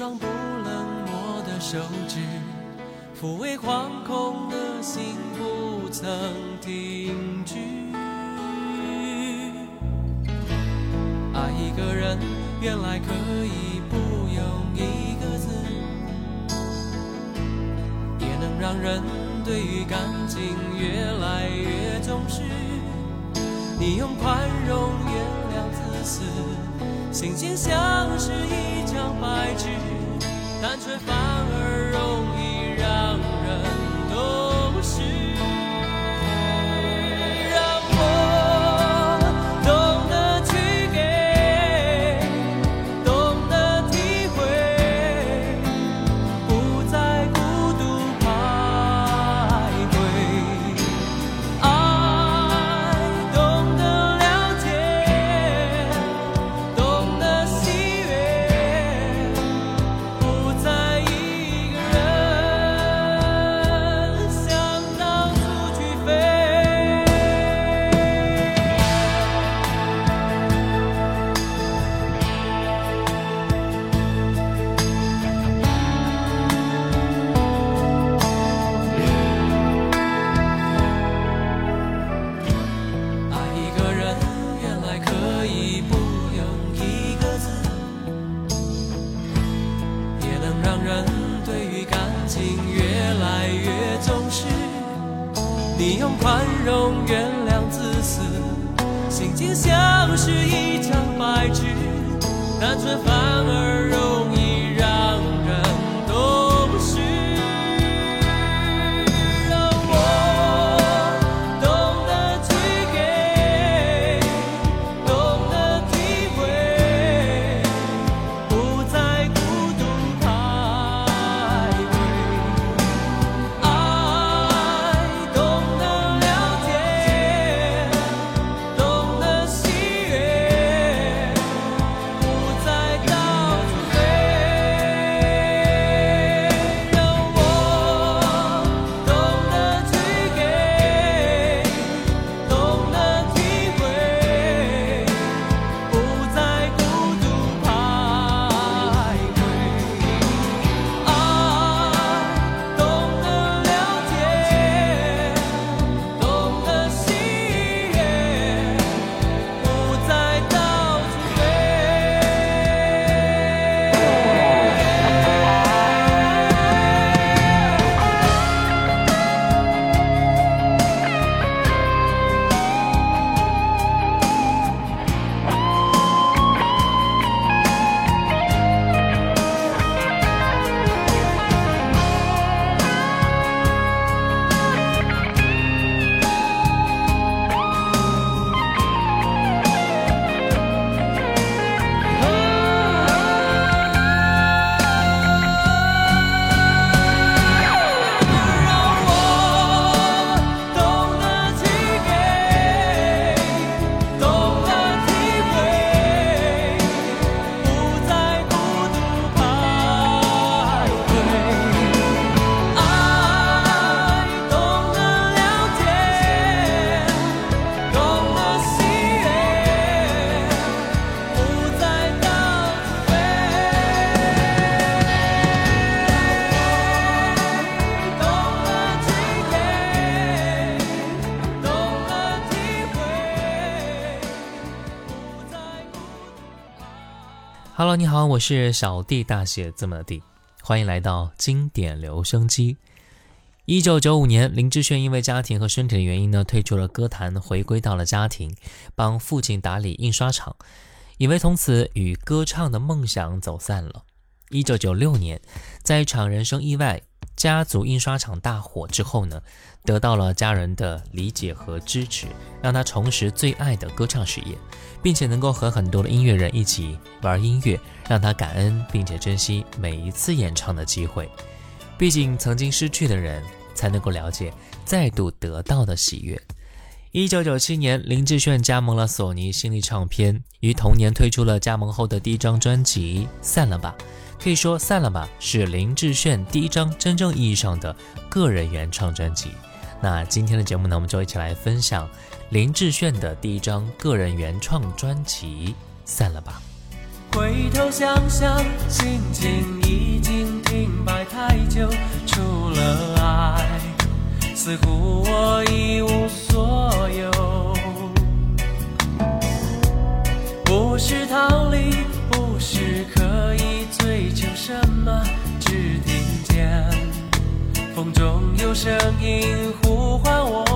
双不冷漠的手指，抚慰惶恐的心不曾停止。爱一个人，原来可以不用一个字，也能让人对于感情越来越重视。你用宽容原谅自私，心情像是一张白纸，单纯反而容你用宽容原谅自私，心情像是一张白纸，单纯反而容 Hello，你好，我是小弟，大写字母的弟。欢迎来到经典留声机。一九九五年，林志炫因为家庭和身体的原因呢，退出了歌坛，回归到了家庭，帮父亲打理印刷厂，以为从此与歌唱的梦想走散了。一九九六年，在一场人生意外，家族印刷厂大火之后呢，得到了家人的理解和支持，让他重拾最爱的歌唱事业，并且能够和很多的音乐人一起玩音乐，让他感恩并且珍惜每一次演唱的机会。毕竟曾经失去的人。才能够了解再度得到的喜悦。一九九七年，林志炫加盟了索尼新力唱片，于同年推出了加盟后的第一张专辑《散了吧》。可以说，《散了吧》是林志炫第一张真正意义上的个人原创专辑。那今天的节目呢，我们就一起来分享林志炫的第一张个人原创专辑《散了吧》。回头想想，心情已经停摆太久，除了爱。似乎我一无所有，不是逃离，不是刻意追求什么，只听见风中有声音呼唤我。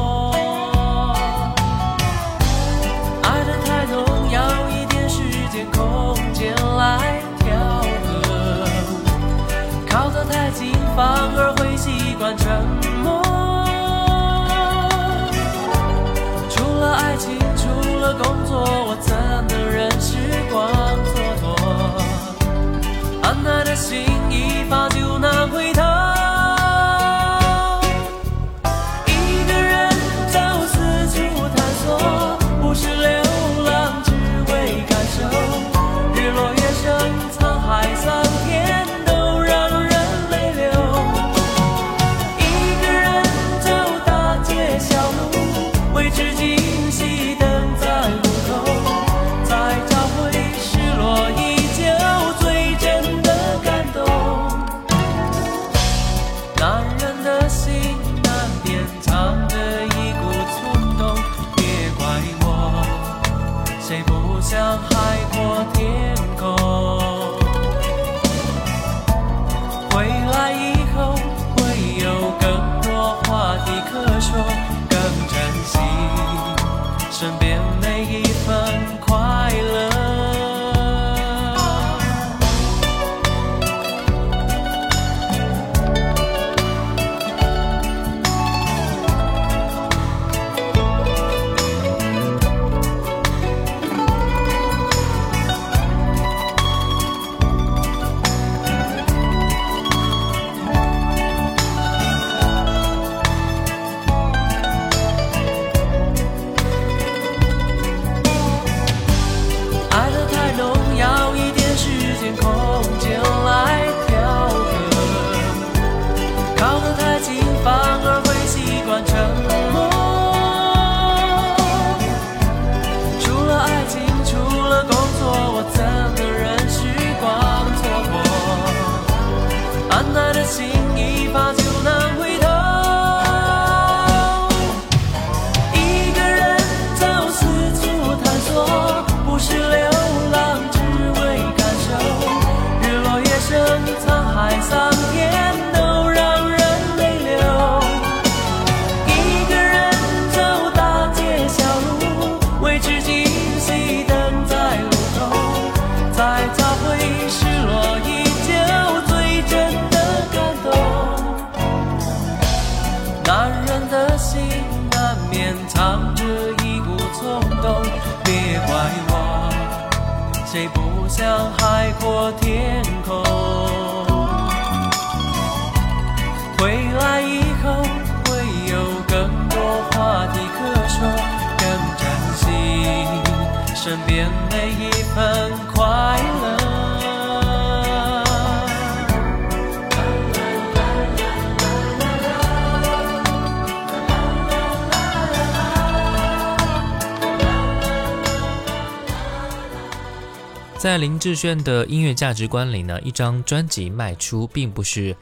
在林志炫的音乐价值观里呢，一张专辑卖出并不是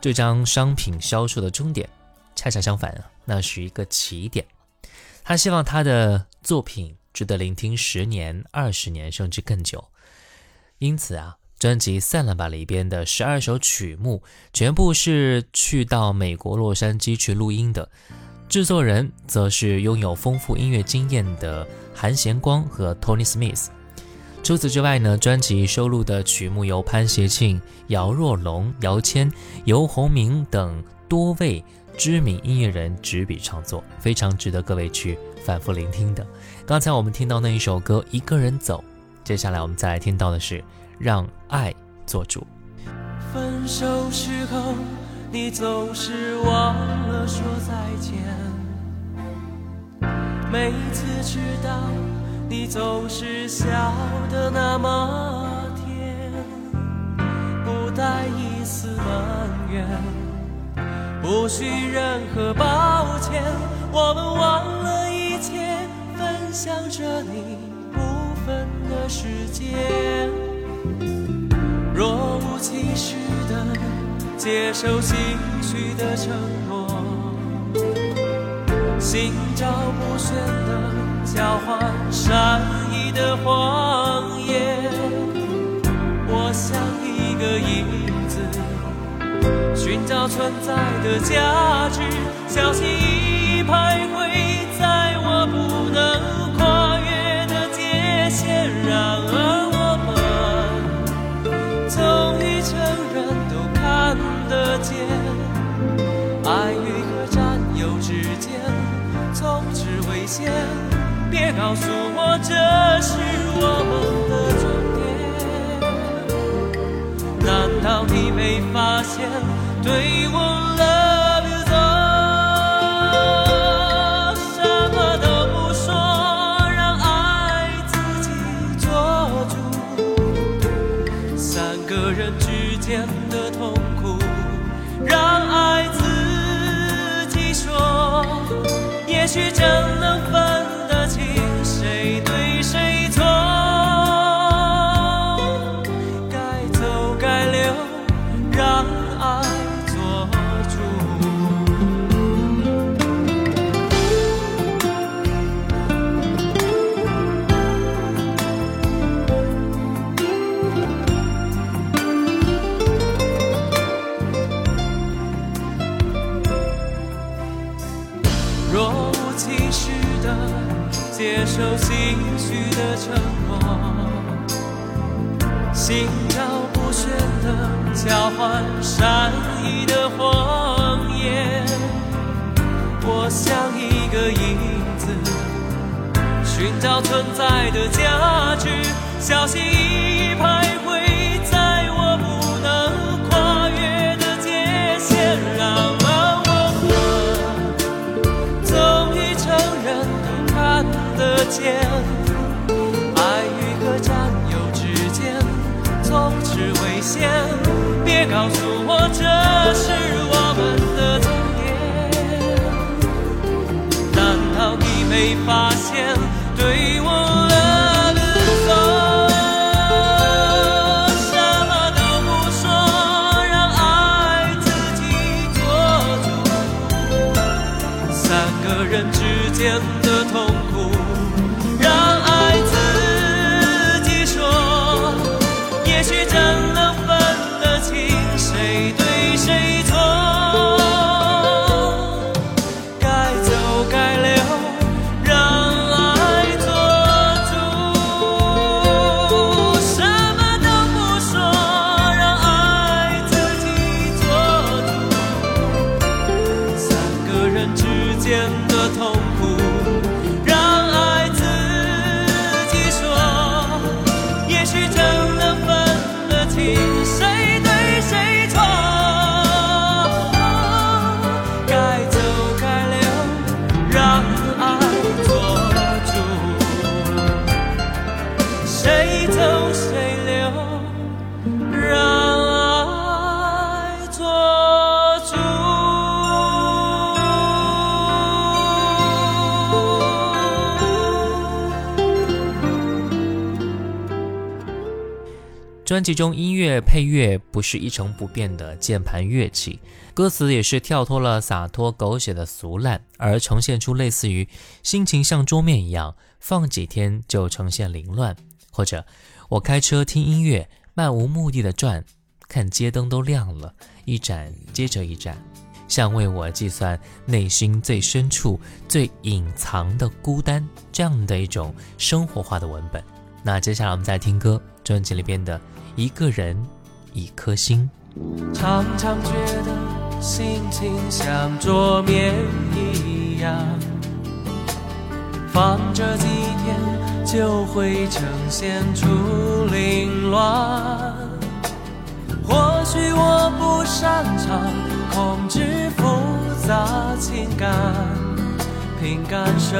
这张商品销售的终点，恰恰相反啊，那是一个起点。他希望他的作品值得聆听十年、二十年甚至更久。因此啊，专辑《散了吧》里边的十二首曲目，全部是去到美国洛杉矶去录音的。制作人则是拥有丰富音乐经验的韩贤光和 Tony Smith。除此之外呢，专辑收录的曲目由潘协庆、姚若龙、姚谦、游鸿明等多位知名音乐人执笔创作，非常值得各位去反复聆听的。刚才我们听到那一首歌《一个人走》，接下来我们再来听到的是《让爱做主》。分手时候，你总是忘了说再见。每次知道。你总是笑得那么甜，不带一丝埋怨，不需任何抱歉。我们忘了一切，分享着你部分的时间，若无其事的接受心虚的承诺，心照不宣的。交换善意的谎言，我像一个影子，寻找存在的价值，小心翼翼徘徊在我不能跨越的界限。然而我们终于承认，都看得见，爱与和占有之间，从此危险。别告诉我这是我们的终点，难道你没发现对我 love you so，什么都不说，让爱自己做主，三个人之间的善意的谎言。我像一个影子，寻找存在的价值，小心翼翼徘徊在我不能跨越的界限。让我们终于承认。的见，告诉我这是专辑中音乐配乐不是一成不变的键盘乐器，歌词也是跳脱了洒脱狗血的俗烂，而呈现出类似于心情像桌面一样，放几天就呈现凌乱，或者我开车听音乐，漫无目的的转，看街灯都亮了，一盏接着一盏，像为我计算内心最深处、最隐藏的孤单，这样的一种生活化的文本。那接下来我们再听歌，专辑里边的《一个人一颗心》。常常觉得心情像桌面一样，放着几天就会呈现出凌乱。或许我不擅长控制复杂情感，凭感受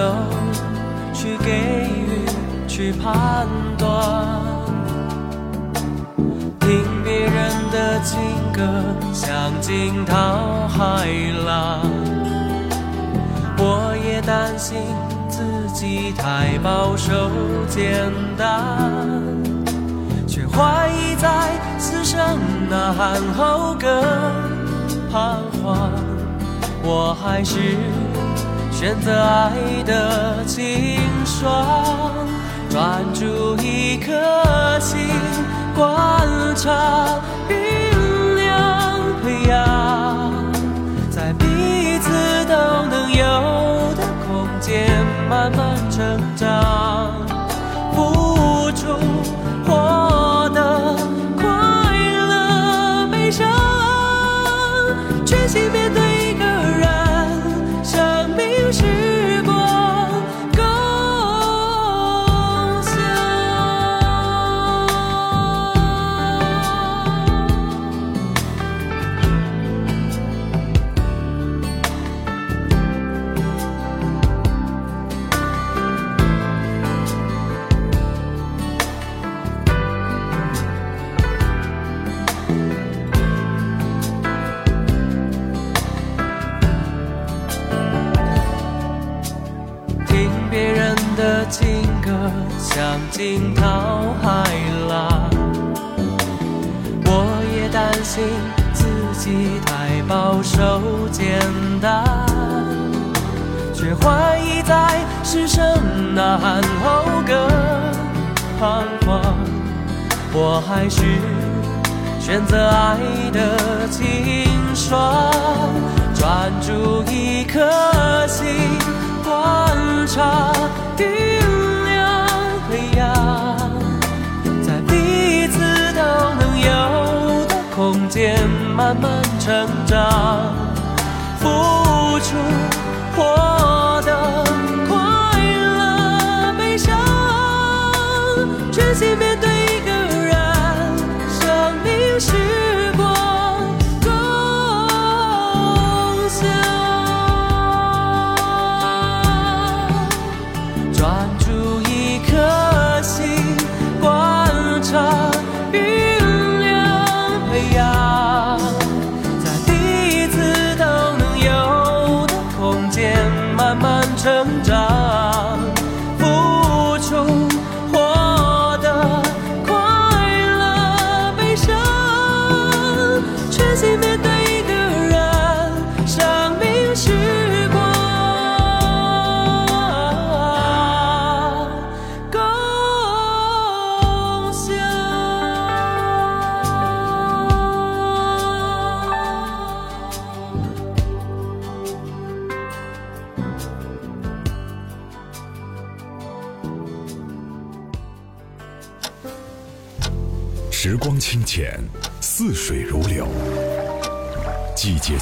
去给予、去判断。的情歌，像惊涛骇浪。我也担心自己太保守简单，却怀疑在此生呐喊后更彷徨。我还是选择爱的清爽，专注一颗心。观察、有的空间慢慢成长，惊涛骇浪，我也担心自己太保守简单，却怀疑在失声呐喊后更彷徨。我还是选择爱的清爽，专注一颗心，观察。培养，在彼此都能有的空间慢慢成长，付出获得快乐悲伤，全心面对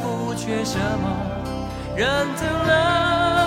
不缺什么，人疼了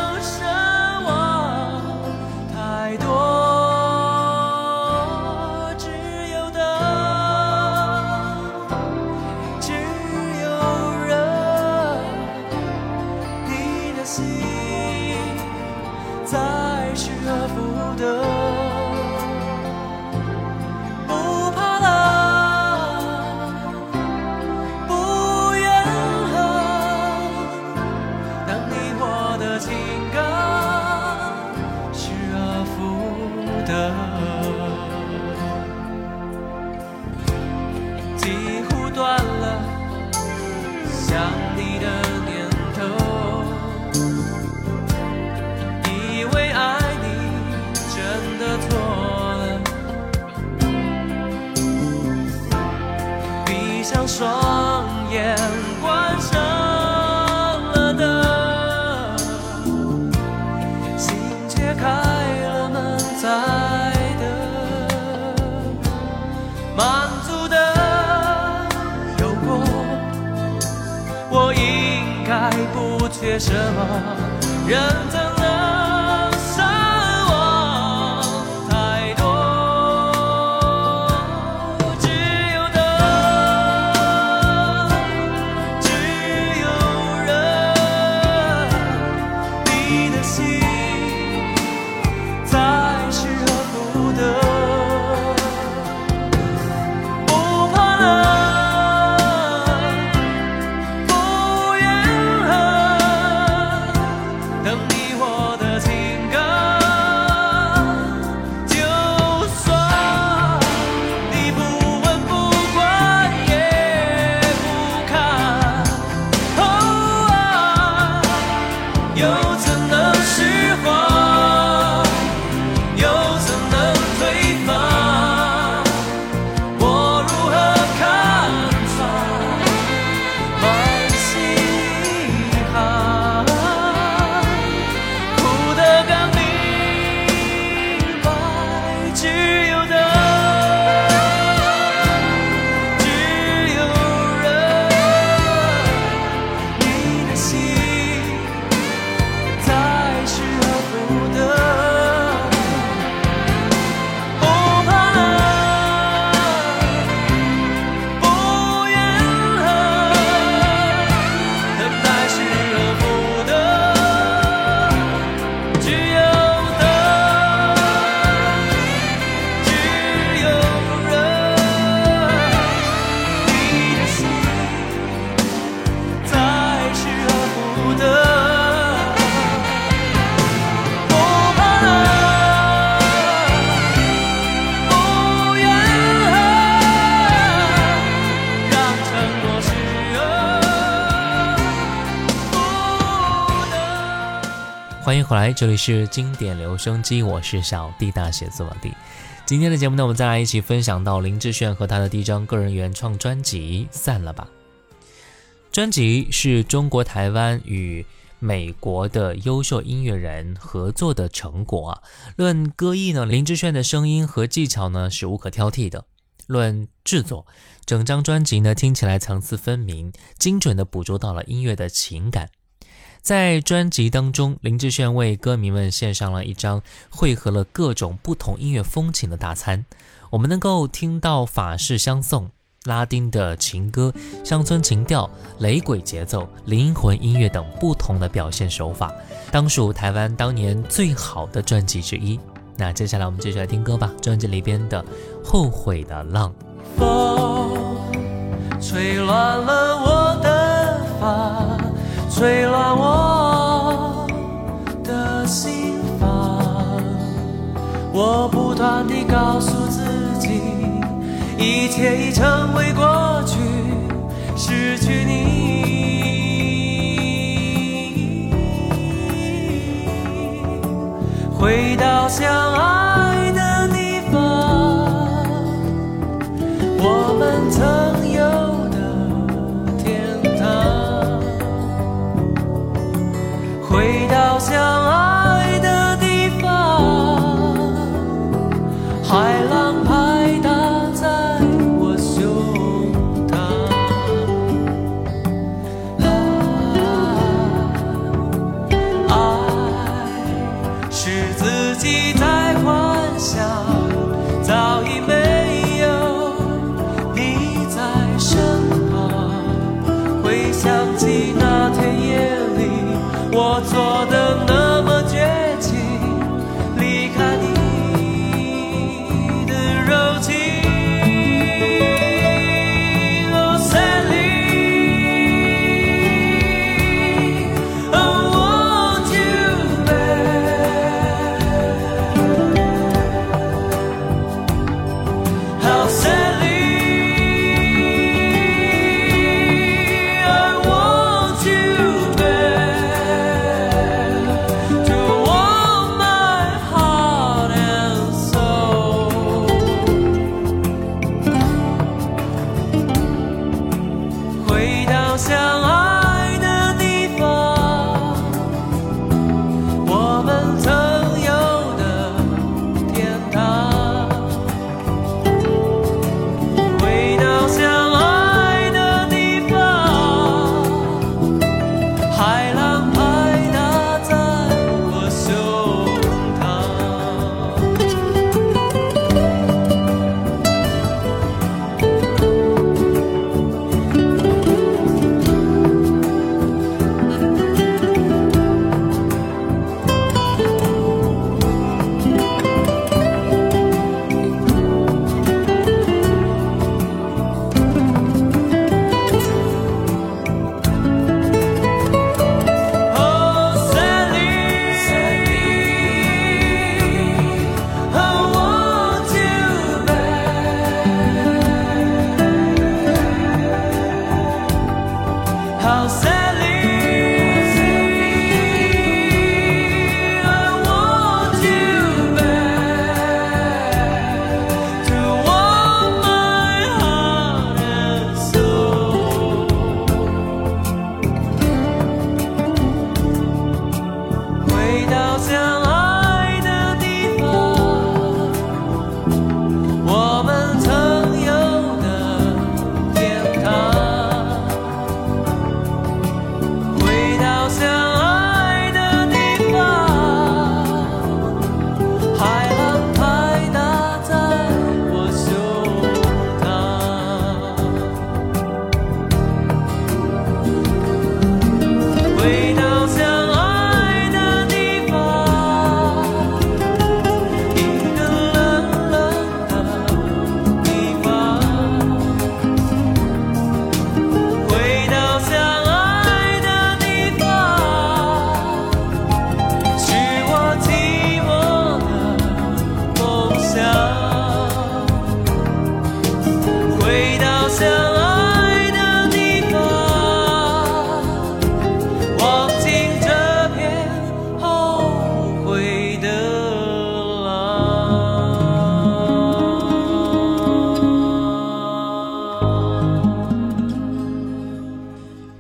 缺什么，人怎回来，这里是经典留声机，我是小弟大写字母弟。今天的节目呢，我们再来一起分享到林志炫和他的第一张个人原创专辑《散了吧》。专辑是中国台湾与美国的优秀音乐人合作的成果啊。论歌艺呢，林志炫的声音和技巧呢是无可挑剔的。论制作，整张专辑呢听起来层次分明，精准地捕捉到了音乐的情感。在专辑当中，林志炫为歌迷们献上了一张汇合了各种不同音乐风情的大餐。我们能够听到法式相送、拉丁的情歌、乡村情调、雷鬼节奏、灵魂音乐等不同的表现手法，当属台湾当年最好的专辑之一。那接下来我们继续来听歌吧，专辑里边的《后悔的浪》。风吹乱了我的发，吹乱我的心房。我不断地告诉自己，一切已成为过去，失去你。回到相爱回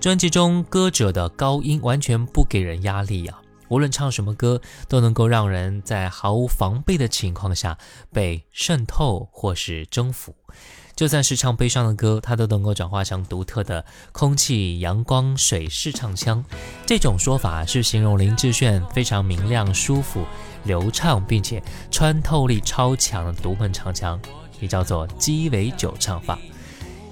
专辑中歌者的高音完全不给人压力啊，无论唱什么歌，都能够让人在毫无防备的情况下被渗透或是征服。就算是唱悲伤的歌，它都能够转化成独特的空气、阳光、水式唱腔。这种说法是形容林志炫非常明亮、舒服、流畅，并且穿透力超强的独门唱腔，也叫做鸡尾酒唱法。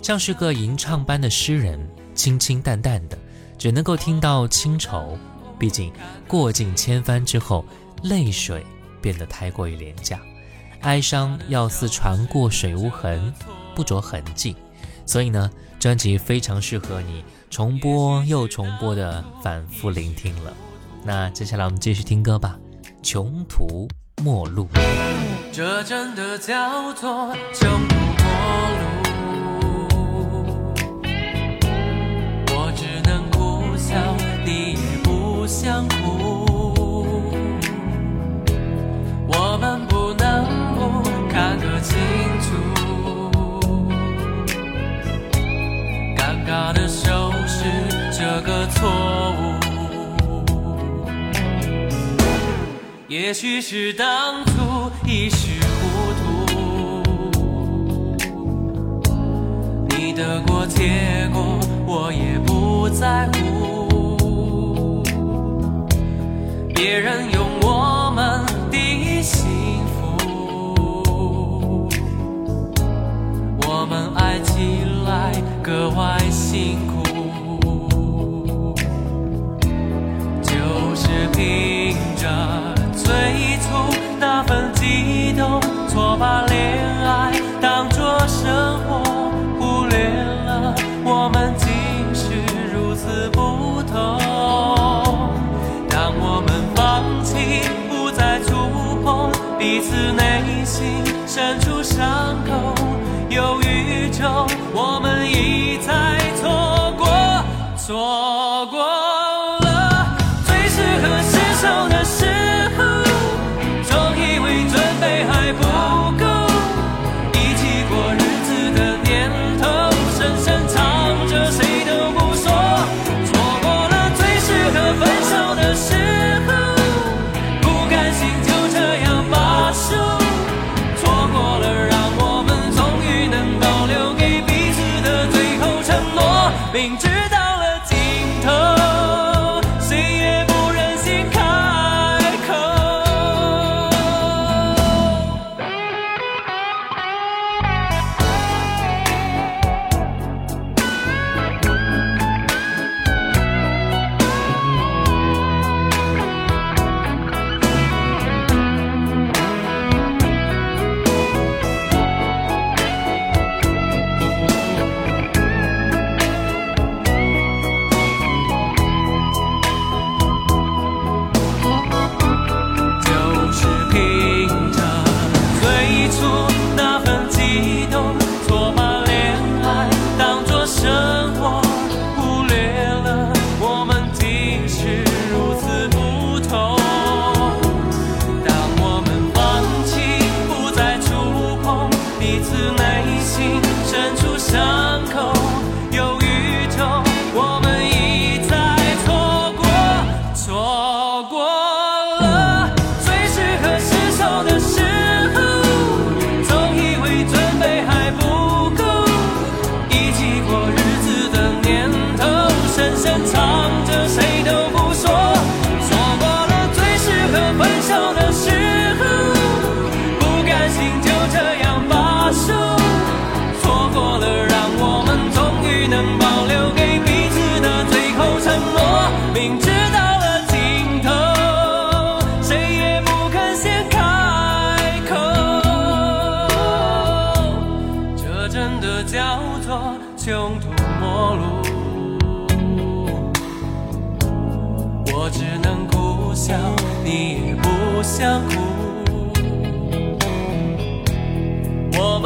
像是个吟唱般的诗人，清清淡淡的，只能够听到清愁。毕竟过尽千帆之后，泪水变得太过于廉价，哀伤要似船过水无痕，不着痕迹。所以呢，专辑非常适合你重播又重播的反复聆听了。那接下来我们继续听歌吧，《穷途末路》。这真的叫做穷途末路，江湖，我们不能不看得清楚，尴尬的收拾这个错误，也许是当初一时糊涂，你得过且过，我也不在乎。错把恋爱当作生活，忽略了我们竟是如此不同。当我们放弃，不再触碰彼此内心深处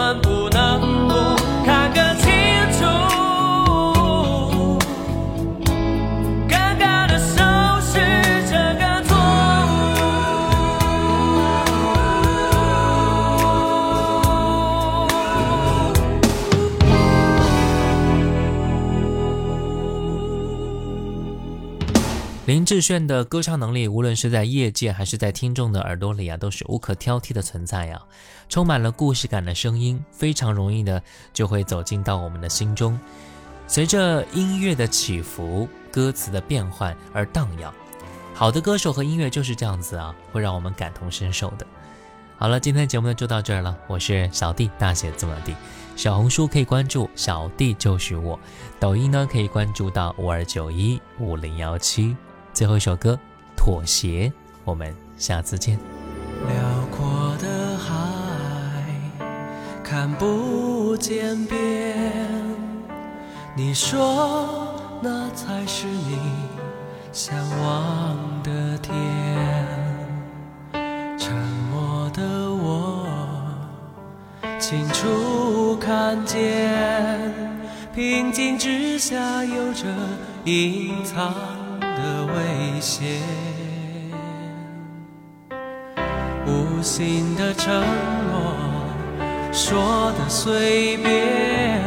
我林志炫的歌唱能力，无论是在业界还是在听众的耳朵里啊，都是无可挑剔的存在呀、充满了故事感的声音，非常容易的就会走进到我们的心中。随着音乐的起伏，歌词的变换而荡漾。好的歌手和音乐就是这样子啊，会让我们感同身受的。好了，今天节目呢就到这儿了，我是小弟，大写字母的弟。小红书可以关注小弟就是我，抖音呢可以关注到五二九一五零幺七。最后一首歌《妥协》，我们下次见。辽阔的海，看不见边。你说那才是你向往的天。沉默的我，清楚看见，平静之下有着隐藏一些。无心的承诺，说的随便，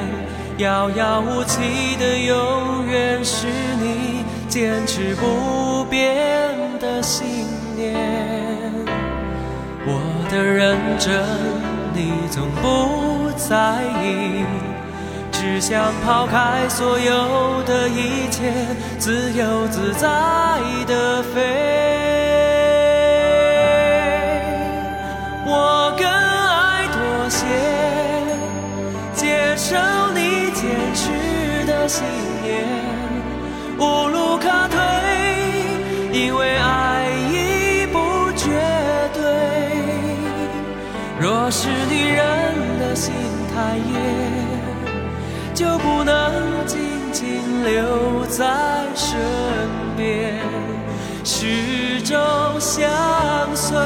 遥遥无期的永远是你坚持不变的信念。我的认真，你总不在意，只想抛开所有的一切，自由自在的飞。我更爱妥协，接受你坚持的信念，无路可退，因为爱已不绝对。若是女人的心太野，就不能静静留在身边，始终相随。